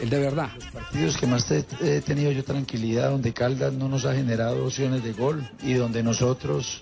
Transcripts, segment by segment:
El de verdad. partidos que más he tenido yo tranquilidad, donde Caldas no nos ha generado opciones de gol y donde nosotros,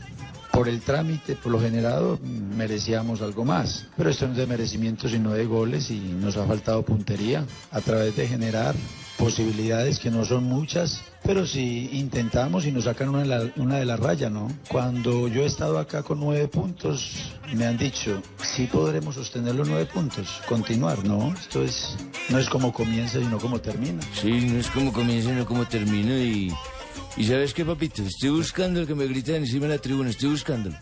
por el trámite, por lo generado, merecíamos algo más. Pero esto no es de merecimiento, sino de goles y nos ha faltado puntería a través de generar posibilidades que no son muchas, pero si intentamos y nos sacan una de la, una de la raya, ¿no? Cuando yo he estado acá con nueve puntos, me han dicho, sí podremos sostener los nueve puntos, continuar, ¿no? Esto es, no es como comienza, sino como termina. Sí, no es como comienza, no como termina y... ¿Y sabes qué, papito? Estoy buscando el que me gritan encima de la tribuna, estoy buscándolo.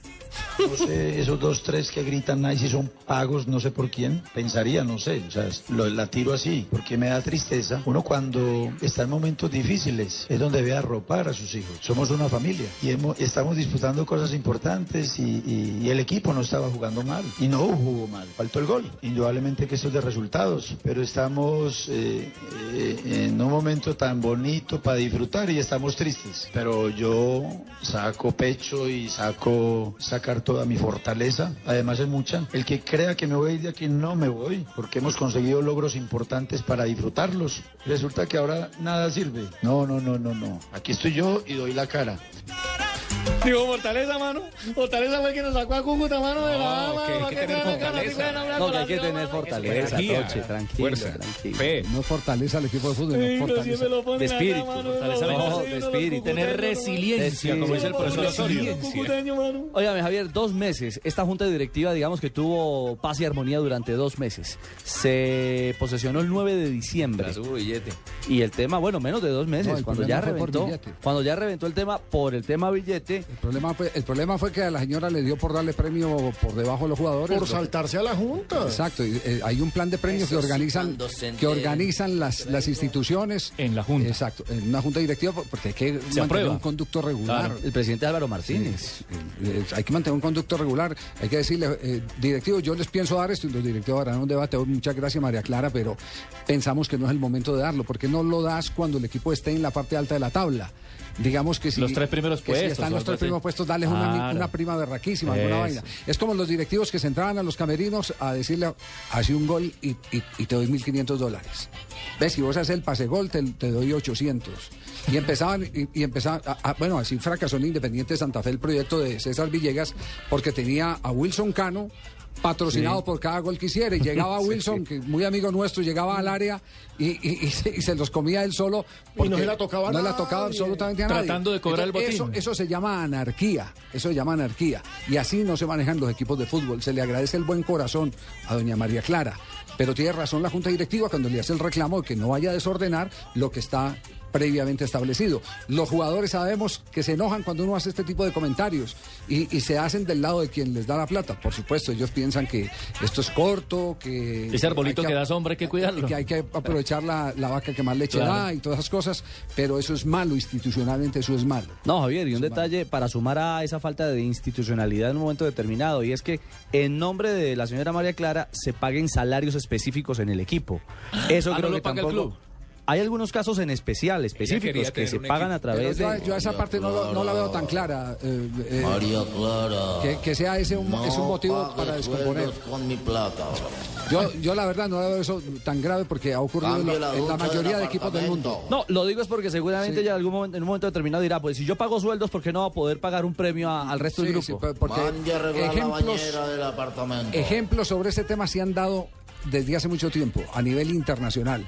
No sé, esos dos, tres que gritan ahí si son pagos, no sé por quién. Pensaría, no sé, o sea, lo, la tiro así, porque me da tristeza. Uno cuando está en momentos difíciles es donde debe arropar a sus hijos. Somos una familia y hemos- estamos disputando cosas importantes y, y- y el equipo no estaba jugando mal. Y no jugó mal, faltó el gol. Indudablemente que eso es de resultados, pero estamos eh, eh, en un momento tan bonito para disfrutar y estamos tristes. Pero yo saco pecho y saco sacar toda mi fortaleza. Además es mucha. El que crea que me voy a ir de aquí no me voy, porque hemos conseguido logros importantes para disfrutarlos. Resulta que ahora nada sirve. No, no, no, no, no. Aquí estoy yo y doy la cara. Digo, Fortaleza, mano. Fortaleza fue el que nos sacó a Cúcuta, mano, de la No, que hay que tener fortaleza. No, que hay que tener fortaleza, Energía, Toche, tranquilo, fuerza, tranquilo. fe. No fortaleza al equipo de fútbol, no fortaleza. De espíritu, fortaleza no, de espíritu. Tener resiliencia, como dice el profesor Osorio. Óigame, Javier, dos meses. Esta junta directiva, digamos que tuvo paz y armonía durante dos meses. Se posesionó el 9 de diciembre. Billete. Y el tema, bueno, menos de dos meses. No, cuando ya reventó, cuando ya reventó el tema por el tema billete, El problema, fue, el problema fue que a la señora le dio por darle premio por debajo de los jugadores. Por saltarse a la Junta. Exacto, y, eh, hay un plan de premios que Eso organizan se que organizan las, las instituciones En la Junta. Exacto, en una junta directiva porque hay que mantener aprueba. un conducto regular. Claro. el presidente Álvaro Martínez. Eh, hay que mantener un conducto regular, hay que decirle, eh, directivo, yo les pienso dar esto y los directivos harán un debate. Oh, Muchas gracias, María Clara, pero pensamos que no es el momento de darlo. porque no lo das cuando el equipo esté en la parte alta de la tabla? Digamos que si, Los tres primeros que si puestos están los tres primeros puestos, darles una, Claro. una prima berraquísima, alguna vaina. Es como los directivos que se entraban a los camerinos a decirle, hace un gol y, y- y te doy 1.500 dólares. ¿Ves? Si vos haces el pase gol, te, te doy 800. Y empezaban, y, y empezaban, a- a- bueno, así fracasó en Independiente de Santa Fe el proyecto de César Villegas, porque tenía a Wilson Cano patrocinado por cada gol que hiciera. Y llegaba Wilson, que muy amigo nuestro, llegaba al área y, y- y se, y se los comía él solo. Y no se la tocaba No nadie. tocaba absolutamente a nadie. Tratando de cobrar el Entonces, botín. Eso, eso se llama anarquía. Eso se llama anarquía. Y así no se manejan los equipos de fútbol. Se le agradece el buen corazón a doña María Clara. Pero tiene razón la Junta Directiva cuando le hace el reclamo que no vaya a desordenar lo que está previamente establecido. Los jugadores sabemos que se enojan cuando uno hace este tipo de comentarios y, y se hacen del lado de quien les da la plata. Por supuesto, ellos piensan que esto es corto, que... Ese arbolito que da sombra hay que cuidarlo. Que hay que aprovechar la, la vaca que más leche Claro. da y todas esas cosas, pero eso es malo, institucionalmente eso es malo. No, Javier, y un detalle para sumar a esa falta de institucionalidad en un momento determinado, y es que en nombre de la señora María Clara se paguen salarios específicos en el equipo. Eso Ah, creo ¿no lo que paga el tampoco. club? Hay algunos casos en especial, específicos, que se pagan a equipo. Través yo, de... yo a esa parte no, lo- no la veo tan clara. eh, eh, María Clara. que, que sea ese un, es un motivo para descomponer. con mi plata. Yo, yo la verdad no veo eso tan grave porque ha ocurrido en la, la en la mayoría del de equipos del mundo. No, lo digo es porque seguramente Sí. ya en algún momento, en un momento determinado dirá, pues si yo pago sueldos, ¿por qué no va a poder pagar un premio a- al resto del Sí, grupo? sí, porque la ejemplos, del apartamento. ejemplos sobre ese tema se han dado desde hace mucho tiempo a nivel internacional.